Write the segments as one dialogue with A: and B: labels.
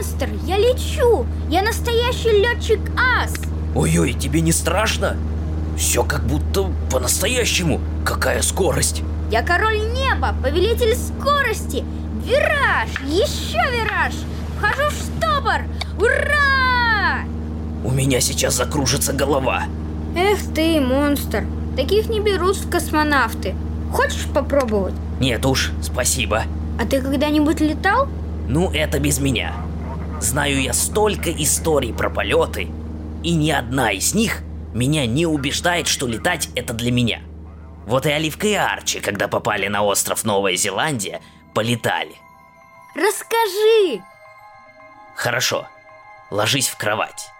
A: монстр! Я лечу! Я настоящий летчик-ас!
B: Ой-ой, тебе не страшно? Все как будто по-настоящему. Какая скорость!
A: Я король неба, повелитель скорости! Вираж! Еще вираж! Вхожу в штопор! Ура!
B: У меня сейчас закружится голова.
A: Эх ты, монстр! Таких не берут в космонавты. Хочешь попробовать?
B: Нет уж, спасибо.
A: А ты когда-нибудь летал?
B: Ну, это без меня. Знаю я столько историй про полеты, и ни одна из них меня не убеждает, что летать это для меня. Вот и Оливка и Арчи, когда попали на остров Новая Зеландия, полетали.
A: Расскажи!
B: Хорошо, ложись в кровать.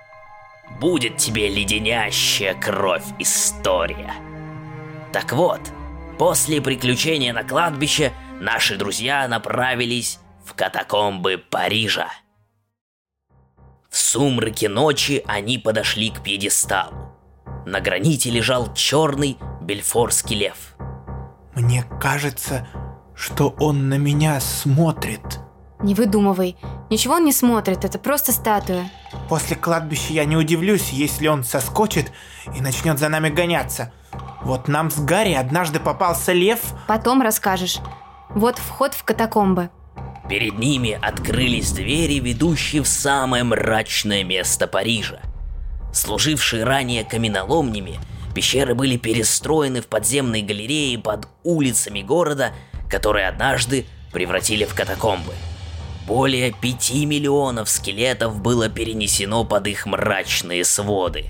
B: Будет тебе леденящая кровь история. Так вот, после приключения на кладбище наши друзья направились в катакомбы Парижа. В сумраке ночи они подошли к пьедесталу. На граните лежал черный бельфорский лев.
C: Мне кажется, что он на меня смотрит.
D: Не выдумывай. Ничего он не смотрит, это просто статуя.
C: После кладбища я не удивлюсь, если он соскочит и начнет за нами гоняться. Вот нам с Гарри однажды попался лев.
D: Потом расскажешь. Вот вход в катакомбы.
B: Перед ними открылись двери, ведущие в самое мрачное место Парижа. Служившие ранее каменоломнями, пещеры были перестроены в подземные галереи под улицами города, которые однажды превратили в катакомбы. Более пяти миллионов скелетов было перенесено под их мрачные своды.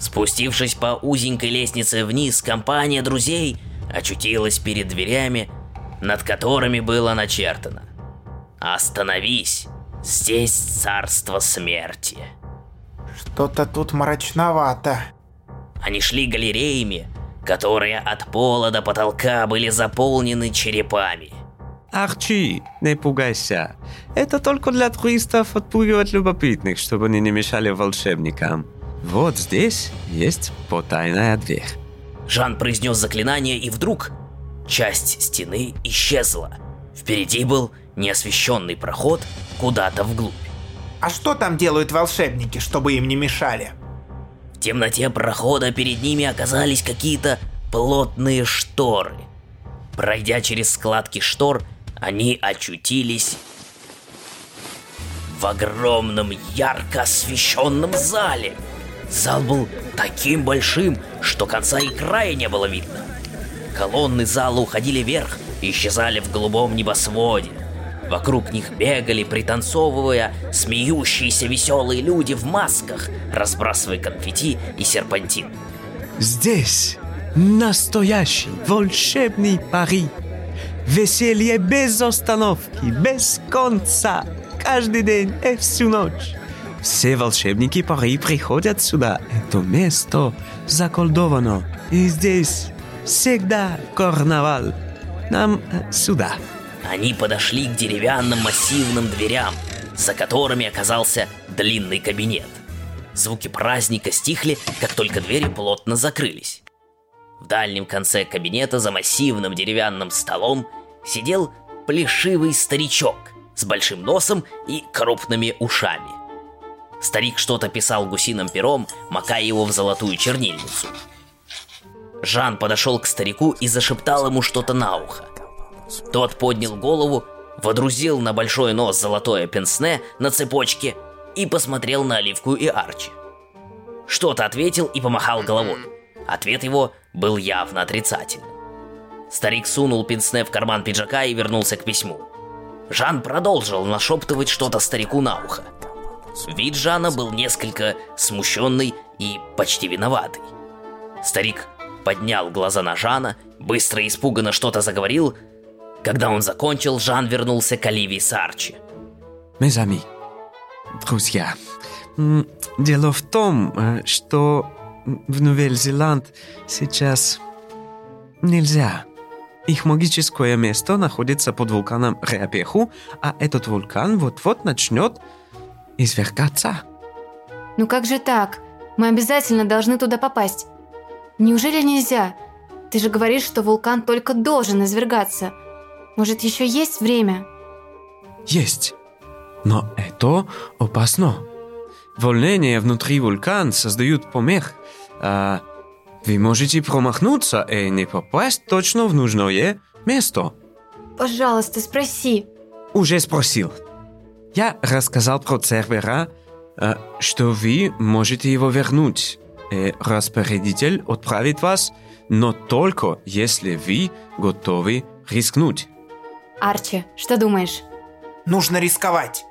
B: Спустившись по узенькой лестнице вниз, компания друзей очутилась перед дверями, над которыми было начертано «Остановись, здесь царство смерти».
C: Что-то тут мрачновато.
B: Они шли галереями, которые от пола до потолка были заполнены черепами.
E: Арчи, не пугайся. Это только для туристов отпугивать любопытных, чтобы они не мешали волшебникам. Вот здесь есть потайная дверь.
B: Жан произнес заклинание, и вдруг часть стены исчезла. Впереди был неосвещенный проход куда-то вглубь.
C: А что там делают волшебники, чтобы им не мешали?
B: В темноте прохода перед ними оказались какие-то плотные шторы. Пройдя через складки штор, они очутились в огромном ярко освещенном зале. Зал был таким большим, что конца и края не было видно. Колонны зала уходили вверх и исчезали в голубом небосводе. Вокруг них бегали, пританцовывая, смеющиеся веселые люди в масках, разбрасывая конфетти и серпантин.
E: Здесь настоящий волшебный Пари. Веселье без остановки, без конца, каждый день и всю ночь. Все волшебники Пари приходят сюда. Это место заколдовано. И здесь всегда карнавал. Нам сюда.
B: Они подошли к деревянным массивным дверям, за которыми оказался длинный кабинет. Звуки праздника стихли, как только двери плотно закрылись. В дальнем конце кабинета за массивным деревянным столом сидел плешивый старичок с большим носом и крупными ушами. Старик что-то писал гусиным пером, макая его в золотую чернильницу. Жан подошел к старику и зашептал ему что-то на ухо. Тот поднял голову, водрузил на большой нос золотое пенсне на цепочке и посмотрел на Оливку и Арчи. Что-то ответил и помахал головой. Ответ его был явно отрицательным. Старик сунул пенсне в карман пиджака и вернулся к письму. Жан продолжил нашептывать что-то старику на ухо. Вид Жана был несколько смущенный и почти виноватый. Старик поднял глаза на Жана, быстро и испуганно что-то заговорил, когда он закончил, Жан вернулся к Оливии Сарчи.
E: Мезами, друзья, дело в том, э, что в Новель-Зеланд сейчас нельзя. Их магическое место находится под вулканом Реапеху, а этот вулкан вот-вот начнет извергаться.
D: Ну как же так? Мы обязательно должны туда попасть. Неужели нельзя? Ты же говоришь, что вулкан только должен извергаться. Может, еще есть время?
E: Есть. Но это опасно. Волнение внутри вулкана создают помех. А вы можете промахнуться и не попасть точно в нужное место.
D: Пожалуйста, спроси.
E: Уже спросил. Я рассказал про Цербера, а, что вы можете его вернуть. И распорядитель отправит вас, но только если вы готовы рискнуть.
D: Арчи, что думаешь?
C: Нужно рисковать.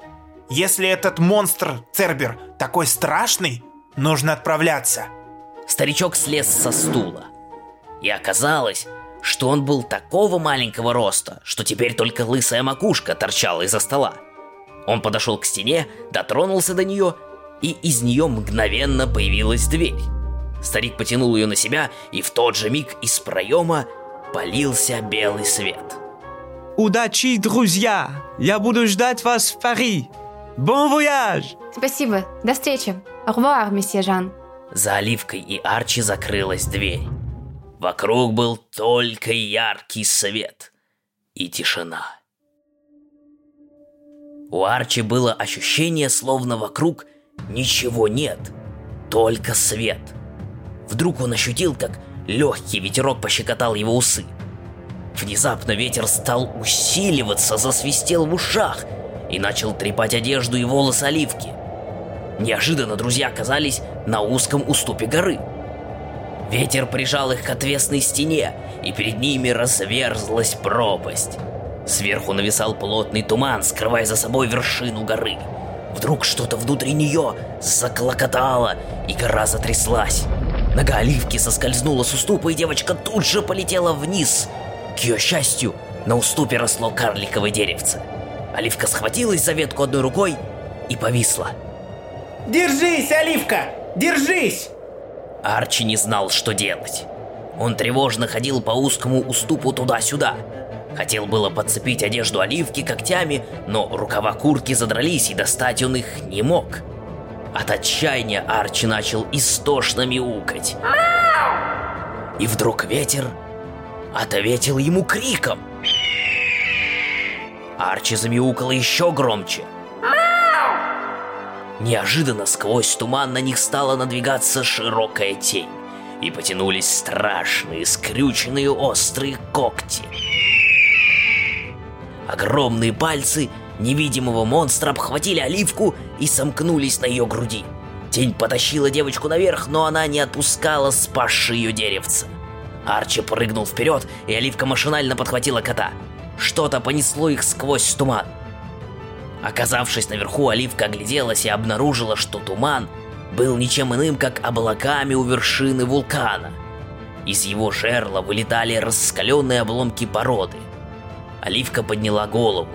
C: Если этот монстр, Цербер, такой страшный, нужно отправляться.
B: Старичок слез со стула. И оказалось, что он был такого маленького роста, что теперь только лысая макушка торчала из-за стола. Он подошел к стене, дотронулся до нее, и из нее мгновенно появилась дверь. Старик потянул ее на себя, и в тот же миг из проема полился белый свет.
E: Удачи, друзья! Я буду ждать вас в Пари! Бон вояж!
D: Спасибо. До встречи. Au revoir, месье Жан.
B: За Оливкой и Арчи закрылась дверь. Вокруг был только яркий свет и тишина. У Арчи было ощущение, словно вокруг ничего нет, только свет. Вдруг он ощутил, как легкий ветерок пощекотал его усы. Внезапно ветер стал усиливаться, засвистел в ушах и начал трепать одежду и волосы Оливки. Неожиданно друзья оказались на узком уступе горы. Ветер прижал их к отвесной стене, и перед ними разверзлась пропасть. Сверху нависал плотный туман, скрывая за собой вершину горы. Вдруг что-то внутри нее заклокотало, и гора затряслась. Нога оливки соскользнула с уступа, и девочка тут же полетела вниз. К ее счастью, на уступе росло карликовое деревце. Оливка схватилась за ветку одной рукой и повисла.
C: Держись, Оливка! Держись!
B: Арчи не знал, что делать. Он тревожно ходил по узкому уступу туда-сюда. Хотел было подцепить одежду оливки когтями, но рукава куртки задрались, и достать он их не мог. От отчаяния Арчи начал истошно мяукать. И вдруг ветер ответил ему криком. Арчи замяукал еще громче. Неожиданно сквозь туман на них стала надвигаться широкая тень, и потянулись страшные, скрюченные острые когти. Огромные пальцы невидимого монстра обхватили оливку и сомкнулись на ее груди. Тень потащила девочку наверх, но она не отпускала спасшее ее деревце. Арчи прыгнул вперед, и оливка машинально подхватила кота. Что-то понесло их сквозь туман. Оказавшись наверху, Оливка огляделась и обнаружила, что туман был ничем иным, как облаками у вершины вулкана. Из его жерла вылетали раскаленные обломки породы. Оливка подняла голову.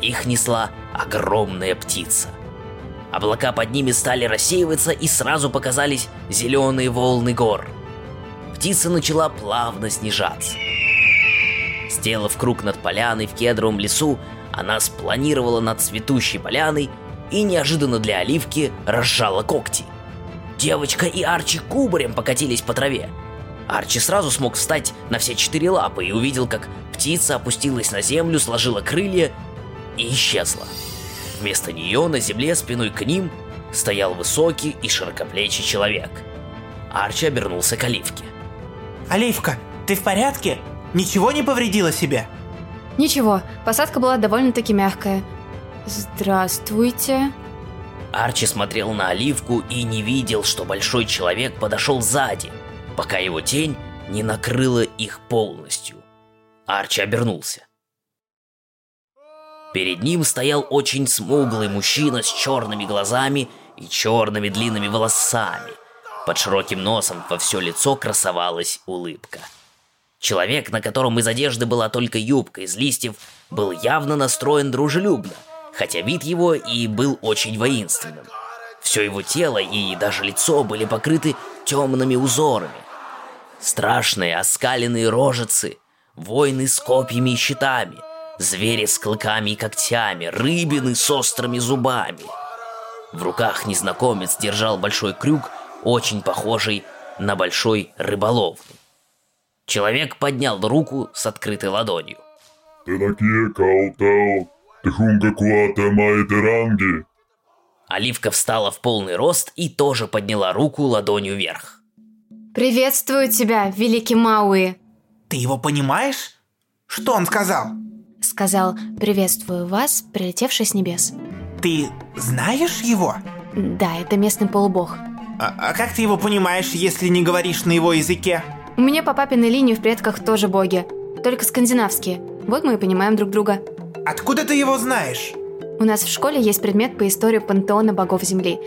B: Их несла огромная птица. Облака под ними стали рассеиваться, и сразу показались зеленые волны гор. Птица начала плавно снижаться. Сделав круг над поляной в кедровом лесу, она спланировала над цветущей поляной и неожиданно для Оливки разжала когти. Девочка и Арчи кубарем покатились по траве. Арчи сразу смог встать на все четыре лапы и увидел, как птица опустилась на землю, сложила крылья и исчезла. Вместо нее на земле спиной к ним стоял высокий и широкоплечий человек. Арчи обернулся к Оливке.
C: Оливка, ты в порядке? Ничего не повредила себе?
D: Ничего, посадка была довольно-таки мягкая. Здравствуйте.
B: Арчи смотрел на Оливку и не видел, что большой человек подошел сзади, пока его тень не накрыла их полностью. Арчи обернулся. Перед ним стоял очень смуглый мужчина с черными глазами и черными длинными волосами. Под широким носом во все лицо красовалась улыбка. Человек, на котором из одежды была только юбка из листьев, был явно настроен дружелюбно, хотя вид его и был очень воинственным. Все его тело и даже лицо были покрыты темными узорами. Страшные оскаленные рожицы, воины с копьями и щитами, звери с клыками и когтями, рыбины с острыми зубами. В руках незнакомец держал большой крюк, очень похожий на большой рыболовный. Человек поднял руку с открытой ладонью.
F: Ты такие каутел, Тхунга куата майтеранги.
B: Оливка встала в полный рост и тоже подняла руку ладонью вверх.
D: Приветствую тебя, великий Мауи,
C: Ты его понимаешь? Что он сказал?
D: сказал «Приветствую вас, прилетевший с небес».
C: Ты знаешь его?
D: Да, это местный полубог.
C: А, а как ты его понимаешь, если не говоришь на его языке?
D: У меня по папиной линии в предках тоже боги, только скандинавские. Вот мы и понимаем друг друга.
C: Откуда ты его знаешь?
D: У нас в школе есть предмет по истории пантеона богов Земли.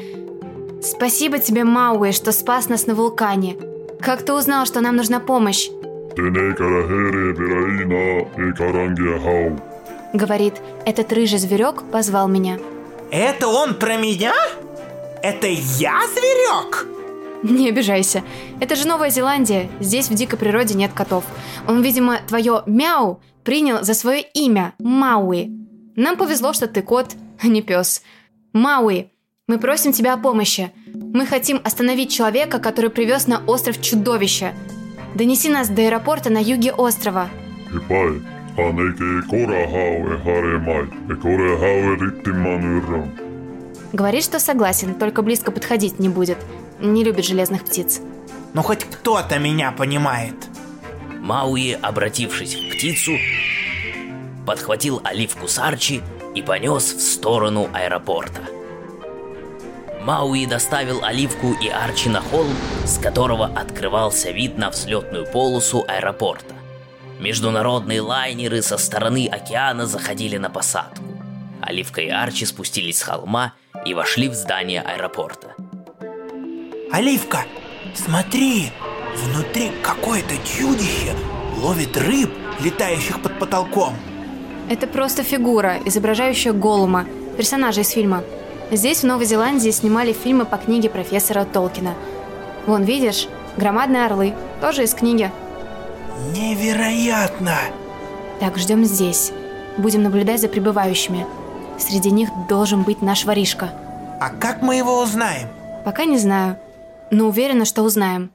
D: Спасибо тебе, Мауи, что спас нас на вулкане. Как ты узнал, что нам нужна помощь? Говорит, этот рыжий зверек позвал меня.
C: Это он про меня? Это я зверек?
D: Не обижайся. Это же Новая Зеландия. Здесь в дикой природе нет котов. Он, видимо, твое мяу принял за свое имя Мауи. Нам повезло, что ты кот, а не пес. Мауи, мы просим тебя о помощи. Мы хотим остановить человека, который привез на остров чудовище. Донеси нас до аэропорта на юге острова.
F: Хипай. Кора. И иррам.
D: Говорит, что согласен, только близко подходить не будет. Не любит железных птиц.
C: Ну хоть кто-то меня понимает.
B: Мауи, обратившись в птицу, подхватил оливку с Арчи и понес в сторону аэропорта. Мауи доставил Оливку и Арчи на холм, с которого открывался вид на взлетную полосу аэропорта. Международные лайнеры со стороны океана заходили на посадку. Оливка и Арчи спустились с холма и вошли в здание аэропорта.
C: Оливка, смотри, внутри какое-то чудище ловит рыб, летающих под потолком.
D: Это просто фигура, изображающая Голума, персонажа из фильма. Здесь, в Новой Зеландии, снимали фильмы по книге профессора Толкина. Вон, видишь, громадные орлы, тоже из книги.
C: Невероятно!
D: Так, ждем здесь. Будем наблюдать за прибывающими. Среди них должен быть наш воришка.
C: А как мы его узнаем?
D: Пока не знаю, но уверена, что узнаем.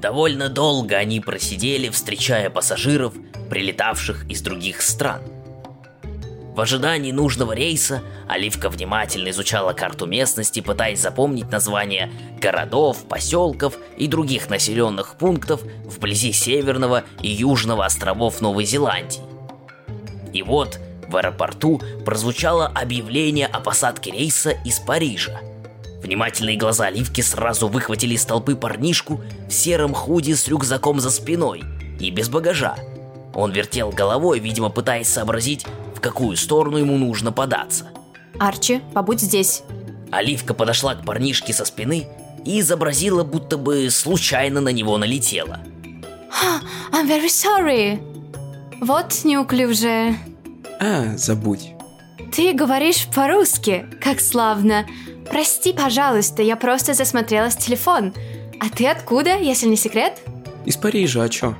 B: Довольно долго они просидели, встречая пассажиров, прилетавших из других стран. В ожидании нужного рейса Оливка внимательно изучала карту местности, пытаясь запомнить названия городов, поселков и других населенных пунктов вблизи северного и южного островов Новой Зеландии. И вот в аэропорту прозвучало объявление о посадке рейса из Парижа. Внимательные глаза Оливки сразу выхватили из толпы парнишку в сером худи с рюкзаком за спиной и без багажа. Он вертел головой, видимо, пытаясь сообразить, в какую сторону ему нужно податься.
D: Арчи, побудь здесь.
B: Оливка подошла к парнишке со спины и изобразила, будто бы случайно на него налетела.
D: I'm very sorry. Вот неуклюжая.
E: А, забудь.
D: Ты говоришь по-русски, как славно. Прости, пожалуйста, я просто засмотрелась в телефон. А ты откуда, если не секрет?
E: Из Парижа, а чё?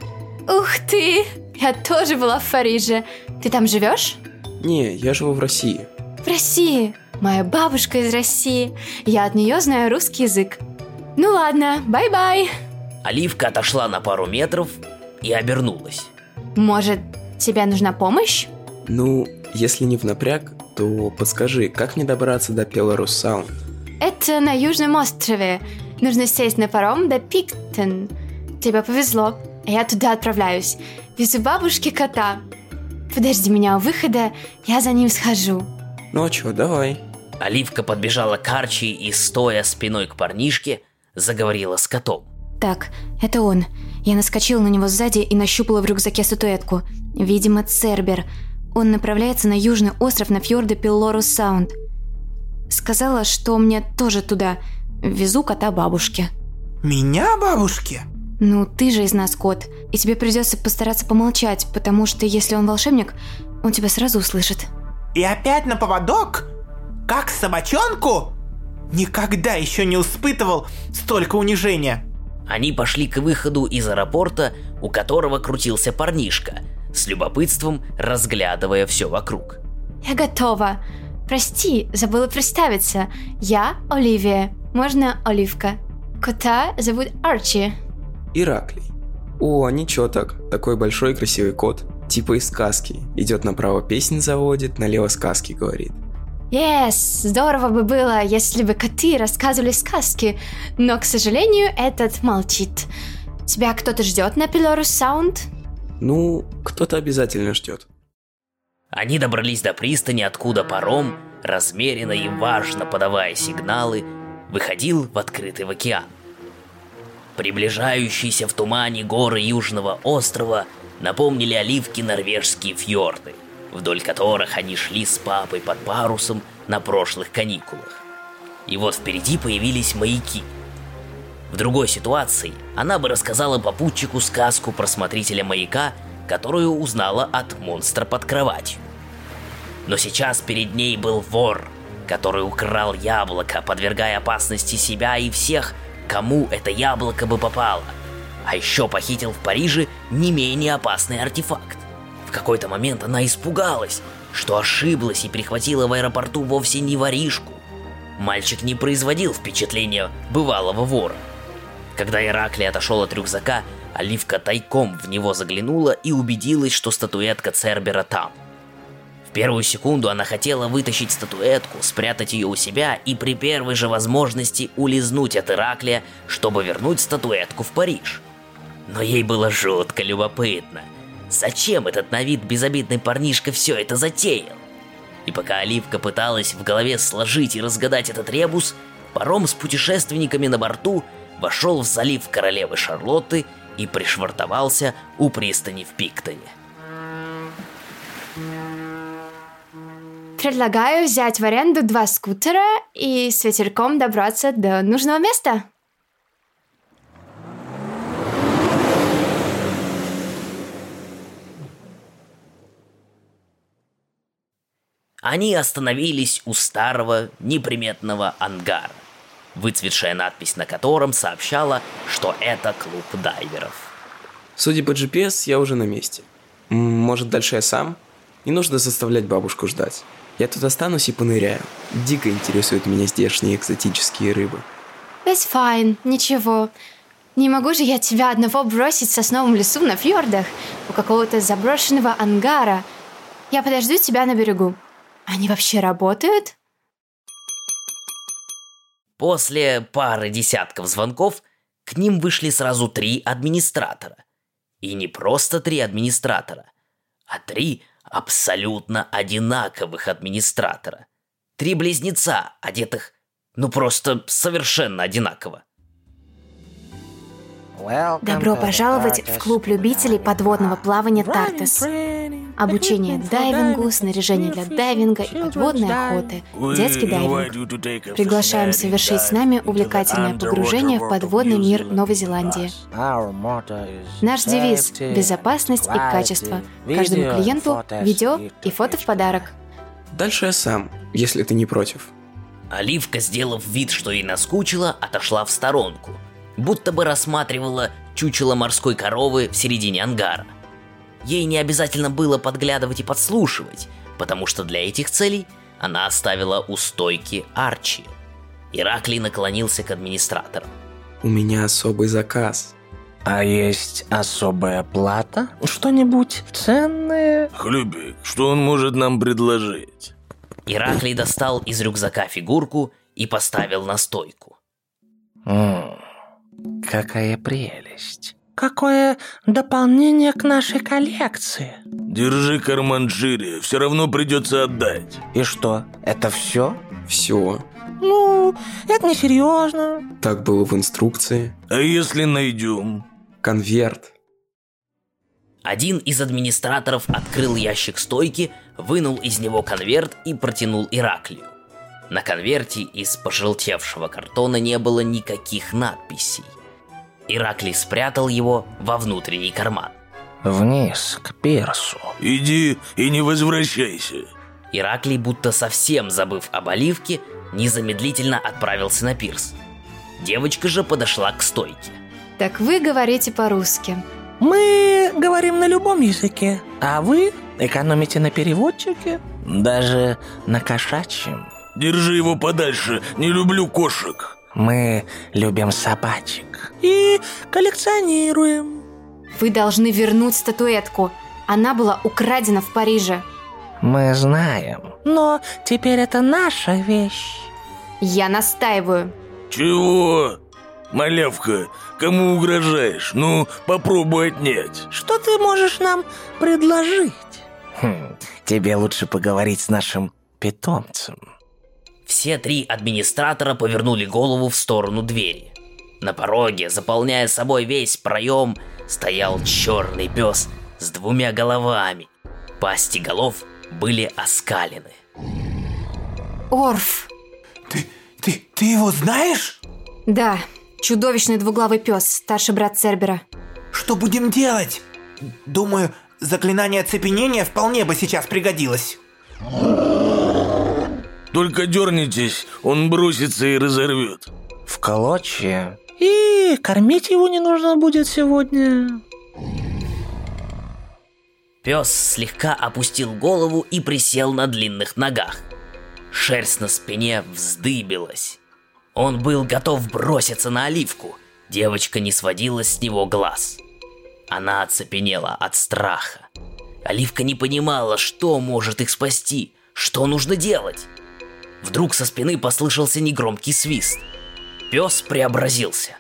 D: Ух ты! Я тоже была в Париже. Ты там живешь?
E: Не, я живу в России.
D: В России. Моя бабушка из России. Я от нее знаю русский язык. Ну ладно, bye-bye.
B: Оливка отошла на пару метров и обернулась.
D: Может, тебе нужна помощь?
E: Ну, если не в напряг, то подскажи, как мне добраться до Пелорус Саунд?
D: Это на Южном острове. Нужно сесть на паром до Пиктон. Тебе повезло. Я туда отправляюсь. Везу бабушке кота. Подожди меня у выхода, я за ним схожу.
E: Ну а чё, давай.
B: Оливка подбежала к Арчи и, стоя спиной к парнишке, заговорила с котом.
D: Так, это он. Я наскочила на него сзади и нащупала в рюкзаке статуэтку. Видимо, Цербер. Он направляется на южный остров на фьорде Пиллорус Саунд. Сказала, что мне тоже туда. Везу кота бабушке.
C: Меня, бабушки?
D: Ну, ты же из нас кот, и тебе придется постараться помолчать, потому что если он волшебник, он тебя сразу услышит.
C: И опять на поводок? Как собачонку? Никогда еще не испытывал столько унижения.
B: Они пошли к выходу из аэропорта, у которого крутился парнишка, с любопытством разглядывая все вокруг.
D: Я готова. Прости, забыла представиться. Я Оливия. Можно Оливка. Кота зовут Арчи.
E: Ираклий. О, ничего так. Такой большой красивый кот.
G: Типа из сказки. Идет направо песнь заводит, налево сказки говорит.
D: Yes, здорово бы было, если бы коты рассказывали сказки, но, к сожалению, этот молчит. Тебя кто-то ждет на Пилорус Саунд?
G: Ну, кто-то обязательно ждет.
B: Они добрались до пристани, откуда паром, размеренно и важно подавая сигналы, выходил в открытый океан. Приближающиеся в тумане горы Южного острова напомнили оливки норвежские фьорды, вдоль которых они шли с папой под парусом на прошлых каникулах. И вот впереди появились маяки. В другой ситуации она бы рассказала попутчику сказку про смотрителя маяка, которую узнала от монстра под кроватью. Но сейчас перед ней был вор, который украл яблоко, подвергая опасности себя и всех, кому это яблоко бы попало. А еще похитил в Париже не менее опасный артефакт. В какой-то момент она испугалась, что ошиблась и прихватила в аэропорту вовсе не воришку. Мальчик не производил впечатления бывалого вора. Когда Ираклий отошел от рюкзака, Оливка тайком в него заглянула и убедилась, что статуэтка Цербера там. В первую секунду она хотела вытащить статуэтку, спрятать ее у себя и при первой же возможности улизнуть от Ираклия, чтобы вернуть статуэтку в Париж. Но ей было жутко любопытно. Зачем этот на вид безобидный парнишка все это затеял? И пока Оливка пыталась в голове сложить и разгадать этот ребус, паром с путешественниками на борту вошел в залив королевы Шарлотты и пришвартовался у пристани в Пиктоне.
D: Предлагаю взять в аренду два скутера и с ветерком добраться до нужного места.
B: Они остановились у старого неприметного ангара, выцветшая надпись на котором сообщала, что это клуб дайверов.
G: Судя по GPS, я уже на месте. Может, дальше я сам? Не нужно заставлять бабушку ждать. Я тут останусь и поныряю. Дико интересуют меня здешние экзотические рыбы.
D: It's fine, ничего. Не могу же я тебя одного бросить в сосновом лесу на фьордах у какого-то заброшенного ангара. Я подожду тебя на берегу. Они вообще работают?
B: После пары десятков звонков к ним вышли сразу три администратора. И не просто три администратора, а три абсолютно одинаковых администратора. Три близнеца, одетых, ну просто совершенно одинаково.
D: Добро пожаловать в клуб любителей подводного плавания Тартес. Обучение дайвингу, снаряжение для дайвинга и подводной охоты, детский дайвинг. Приглашаем совершить с нами увлекательное погружение в подводный мир Новой Зеландии. Наш девиз – безопасность и качество. Каждому клиенту видео и фото в подарок.
G: Дальше я сам, если ты не против.
B: Оливка, сделав вид, что ей наскучило, отошла в сторонку, будто бы рассматривала чучело морской коровы в середине ангара. Ей не обязательно было подглядывать и подслушивать, потому что для этих целей она оставила у стойки Арчи. Ираклий наклонился к администратору.
G: У меня особый заказ.
H: А есть особая плата? Что-нибудь ценное?
I: Хлюбик, что он может нам предложить?
B: Ираклий достал из рюкзака фигурку и поставил на стойку.
H: М, какая прелесть. Какое дополнение к нашей коллекции.
I: Держи карман шире, все равно придется отдать.
H: И что, это все?
G: Все.
H: Ну, это не серьезно.
G: Так было в инструкции.
I: А если найдем?
G: Конверт.
B: Один из администраторов открыл ящик стойки, вынул из него конверт и протянул Ираклию. На конверте из пожелтевшего картона не было никаких надписей. Ираклий спрятал его во внутренний карман.
H: Вниз, к пирсу.
I: Иди и не возвращайся.
B: Ираклий, будто совсем забыв об оливке, незамедлительно отправился на пирс. Девочка же подошла к стойке.
D: Так вы говорите по-русски.
H: Мы говорим на любом языке, а вы экономите на переводчике, даже на кошачьем.
I: Держи его подальше, не люблю кошек.
H: Мы любим собачек и коллекционируем.
D: Вы должны вернуть статуэтку. Она была украдена в Париже.
H: Мы знаем. Но теперь это наша вещь.
D: Я настаиваю.
I: Чего? Малявка, кому угрожаешь? Ну, попробуй отнять.
H: Что ты можешь нам предложить? Хм, тебе лучше поговорить с нашим питомцем.
B: Все три администратора повернули голову в сторону двери. На пороге, заполняя собой весь проем, стоял черный пес с двумя головами. Пасти голов были оскалены.
D: Орф.
C: Ты, ты, ты его знаешь?
D: Да, чудовищный двуглавый пес, старший брат Цербера.
C: Что будем делать? Думаю, заклинание оцепенения вполне бы сейчас пригодилось.
I: Только дернитесь, он бросится и разорвет.
H: В клочья. И кормить его не нужно будет сегодня.
B: Пес слегка опустил голову и присел на длинных ногах. Шерсть на спине вздыбилась. Он был готов броситься на оливку. Девочка не сводила с него глаз. Она оцепенела от страха. Оливка не понимала, что может их спасти, что нужно делать. Вдруг со спины послышался негромкий свист. Пес преобразился.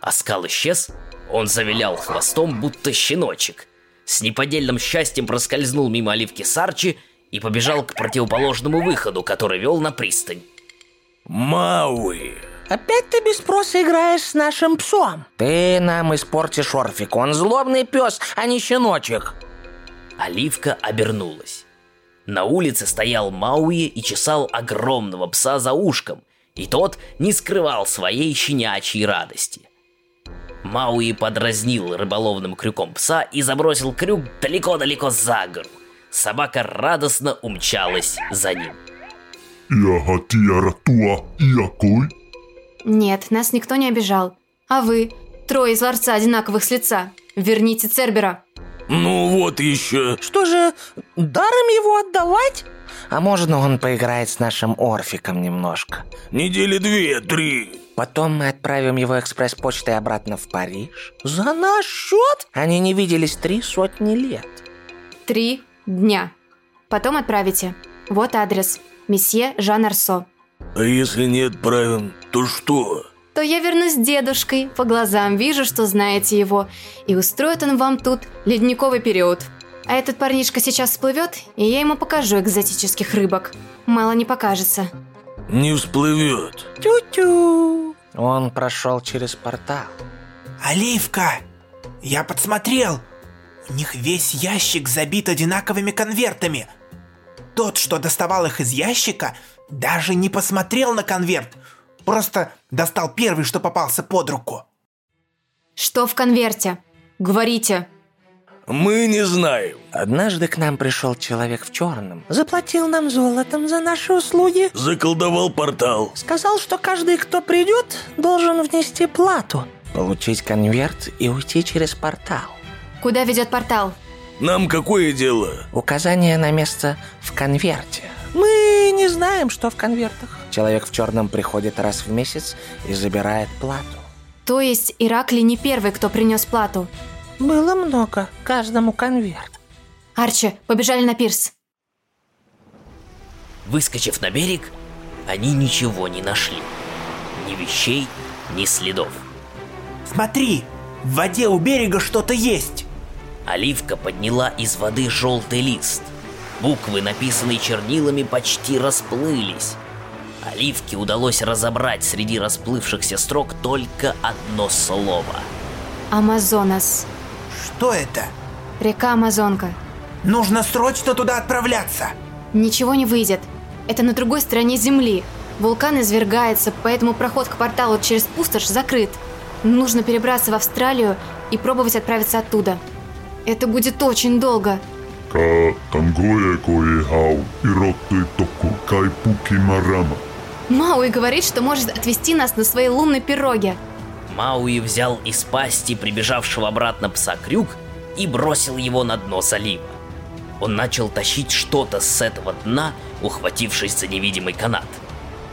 B: Оскал исчез, он завилял хвостом, будто щеночек. С неподдельным счастьем проскользнул мимо оливки Сарчи и побежал к противоположному выходу, который вел на пристань.
I: Мауи.
H: Опять ты без спроса играешь с нашим псом. Ты нам испортишь Орфик. Он злобный пес, а не щеночек.
B: Оливка обернулась. На улице стоял Мауи и чесал огромного пса за ушком, и тот не скрывал своей щенячьей радости. Мауи подразнил рыболовным крюком пса и забросил крюк далеко-далеко за гору. Собака радостно умчалась за ним.
D: Нет, нас никто не обижал. А вы, трое из ларца одинаковых с лица, верните Цербера.
I: Ну вот еще.
H: Что же, даром его отдавать? А можно он поиграет с нашим Орфиком немножко?
I: Недели две-три.
H: Потом мы отправим его экспресс-почтой обратно в Париж. За наш счет? Они не виделись три сотни лет.
D: Три дня. Потом отправите. Вот адрес. Месье Жан Арсо.
I: А если не отправим, то что?
D: То я вернусь с дедушкой, по глазам вижу, что знаете его, и устроит он вам тут ледниковый период. А этот парнишка сейчас всплывет, и я ему покажу экзотических рыбок. Мало не покажется.
I: Не всплывет.
H: Тю-тю. Он прошел через портал.
C: Оливка! Я подсмотрел. У них весь ящик забит одинаковыми конвертами. Тот, что доставал их из ящика, даже не посмотрел на конверт. Просто достал первый, что попался под руку.
D: Что в конверте? Говорите.
I: Мы не знаем.
H: Однажды к нам пришел человек в черном. Заплатил нам золотом за наши услуги.
I: Заколдовал портал.
H: Сказал, что каждый, кто придет, должен внести плату. Получить конверт и уйти через портал.
D: Куда ведет портал?
I: Нам какое дело?
H: Указание на место в конверте. Мы не знаем, что в конвертах. Человек в черном приходит раз в месяц и забирает плату.
D: То есть Ираклий не первый, кто принес плату.
H: Было много, каждому конверт.
D: Арчи, побежали на пирс.
B: Выскочив на берег, они ничего не нашли. Ни вещей, ни следов.
C: Смотри, в воде у берега что-то есть.
B: Оливка подняла из воды желтый лист. Буквы, написанные чернилами, почти расплылись. Оливке удалось разобрать среди расплывшихся строк только одно слово.
D: Амазонас.
C: Что это?
D: Река Амазонка.
C: Нужно срочно туда отправляться.
D: Ничего не выйдет. Это на другой стороне Земли. Вулкан извергается, поэтому проход к порталу через пустошь закрыт. Нужно перебраться в Австралию и пробовать отправиться оттуда. Это будет очень долго.
F: Ka koe hau irottui tokku kai puki marama.
D: Мауи говорит, что может отвезти нас на своей лунной пироге.
B: Мауи взял из пасти прибежавшего обратно пса крюк и бросил его на дно залива. Он начал тащить что-то с этого дна, ухватившись за невидимый канат.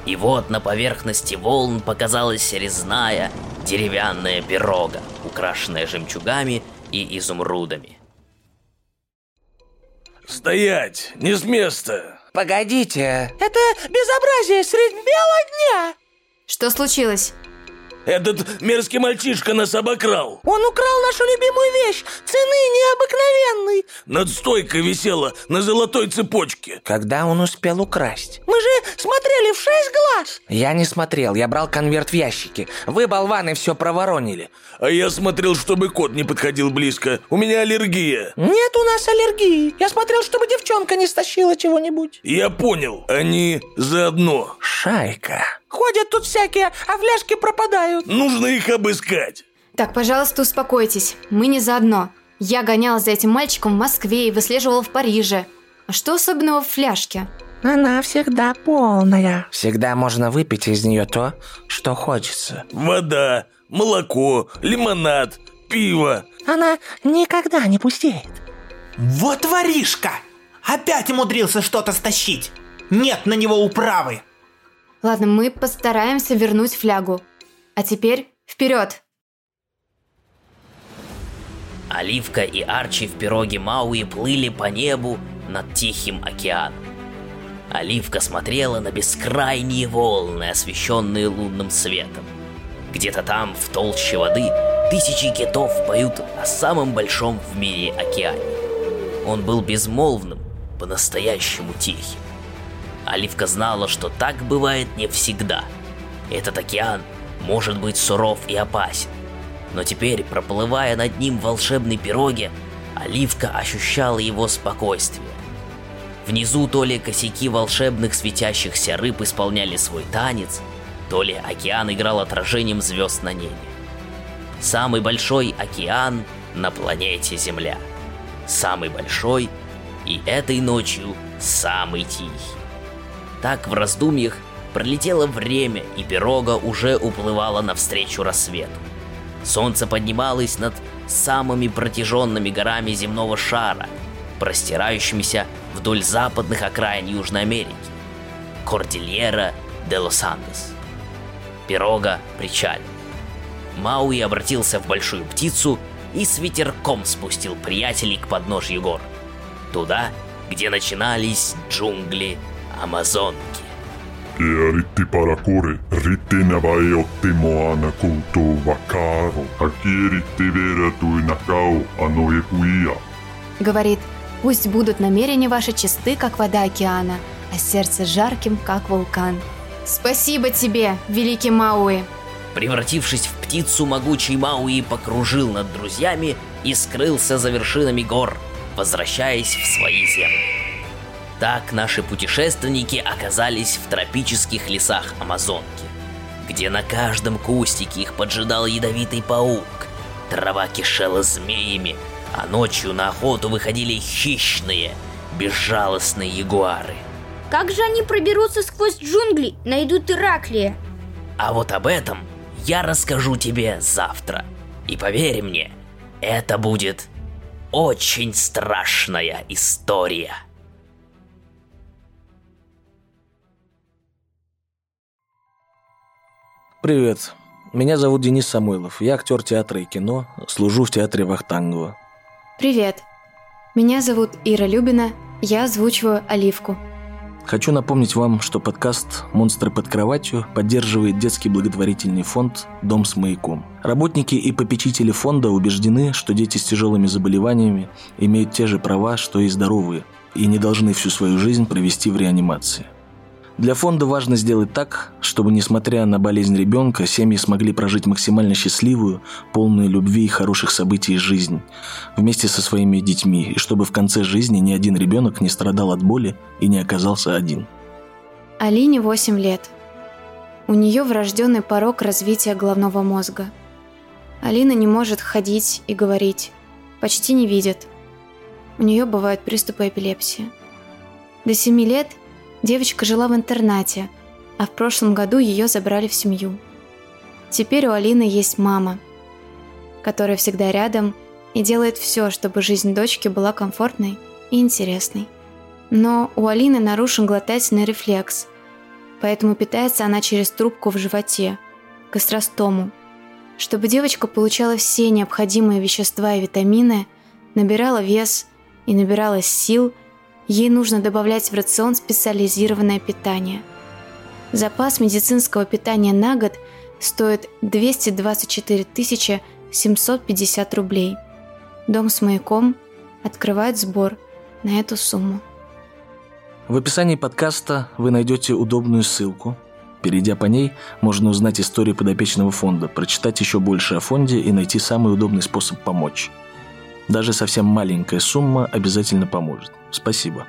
B: И вот на поверхности волн показалась резная деревянная пирога, украшенная жемчугами и изумрудами.
I: Стоять! Не с места!
H: Погодите, это безобразие средь бела дня.
D: Что случилось?
I: Этот мерзкий мальчишка нас обокрал.
H: Он украл нашу любимую вещь, цены необыкновенной.
I: Над стойкой висела на золотой цепочке.
H: Когда он успел украсть?
J: Мы же смотрели в шесть глаз.
H: Я не смотрел, я брал конверт в ящике. Вы, болваны, все проворонили.
I: А я смотрел, чтобы кот не подходил близко. У меня аллергия.
J: Нет у нас аллергии. Я смотрел, чтобы девчонка не стащила чего-нибудь.
I: Я понял, они заодно.
H: Шайка.
J: Ходят тут всякие, а фляжки пропадают.
I: Нужно их обыскать.
D: Так, пожалуйста, успокойтесь. Мы не заодно. Я гонял за этим мальчиком в Москве и выслеживал в Париже. А что особенного в фляжке?
J: Она всегда полная.
H: Всегда можно выпить из нее то, что хочется.
I: Вода, молоко, лимонад, пиво.
J: Она никогда не пустеет.
C: Вот воришка! Опять умудрился что-то стащить. Нет на него управы.
D: Ладно, мы постараемся вернуть флягу. А теперь вперед!
B: Оливка и Арчи в пироге Мауи плыли по небу над Тихим океаном. Оливка смотрела на бескрайние волны, освещенные лунным светом. Где-то там, в толще воды, тысячи китов поют о самом большом в мире океане. Он был безмолвным, по-настоящему тихим. Оливка знала, что так бывает не всегда. Этот океан может быть суров и опасен. Но теперь, проплывая над ним в волшебной пироге, Оливка ощущала его спокойствие. Внизу то ли косяки волшебных светящихся рыб исполняли свой танец, то ли океан играл отражением звезд на небе. Самый большой океан на планете Земля. Самый большой и этой ночью самый тихий. Так в раздумьях пролетело время, и пирога уже уплывала навстречу рассвету. Солнце поднималось над самыми протяженными горами земного шара, простирающимися вдоль западных окраин Южной Америки. Кордильера де Лос-Андес. Пирога причалил. Мауи обратился в большую птицу и с ветерком спустил приятелей к подножью гор. Туда, где начинались джунгли Амазонки.
F: Ja ritti parakuri, rittinä vai otti moana kultuu vakaro, a kieritti veratuina kau anoje kuia.
D: Говорит, пусть будут намерения ваши чисты, как вода океана, а сердце жарким, как вулкан. Спасибо тебе, великий Мауи!
B: Превратившись в птицу, могучий Мауи покружил над друзьями и скрылся за вершинами гор, возвращаясь в свои земли. Так наши путешественники оказались в тропических лесах Амазонки, где на каждом кустике их поджидал ядовитый паук. Трава кишела змеями, а ночью на охоту выходили хищные, безжалостные ягуары.
A: Как же они проберутся сквозь джунгли, найдут Ираклия?
B: А вот об этом я расскажу тебе завтра. И поверь мне, это будет очень страшная история.
G: Привет. Меня зовут Денис Самойлов. Я актер театра и кино, служу в театре Вахтангова.
D: Привет. Меня зовут Ира Любина, я озвучиваю Оливку.
G: Хочу напомнить вам, что подкаст «Монстры под кроватью» поддерживает детский благотворительный фонд «Дом с маяком». Работники и попечители фонда убеждены, что дети с тяжелыми заболеваниями имеют те же права, что и здоровые, и не должны всю свою жизнь провести в реанимации. Для фонда важно сделать так, чтобы, несмотря на болезнь ребенка, семьи смогли прожить максимально счастливую, полную любви и хороших событий жизнь вместе со своими детьми, и чтобы в конце жизни ни один ребенок не страдал от боли и не оказался один.
D: Алине 8 лет. У нее врожденный порог развития головного мозга. Алина не может ходить и говорить, почти не видит. У нее бывают приступы эпилепсии. До 7 лет Девочка жила в интернате, а в прошлом году ее забрали в семью. Теперь у Алины есть мама, которая всегда рядом и делает все, чтобы жизнь дочки была комфортной и интересной. Но у Алины нарушен глотательный рефлекс, поэтому питается она через трубку в животе, гастростому. Чтобы девочка получала все необходимые вещества и витамины, набирала вес и набиралась сил – ей нужно добавлять в рацион специализированное питание. Запас медицинского питания на год стоит 224 750 рублей. Дом с маяком открывает сбор на эту сумму.
G: В описании подкаста вы найдете удобную ссылку. Перейдя по ней, можно узнать историю подопечного фонда, прочитать еще больше о фонде и найти самый удобный способ помочь. Даже совсем маленькая сумма обязательно поможет. Спасибо.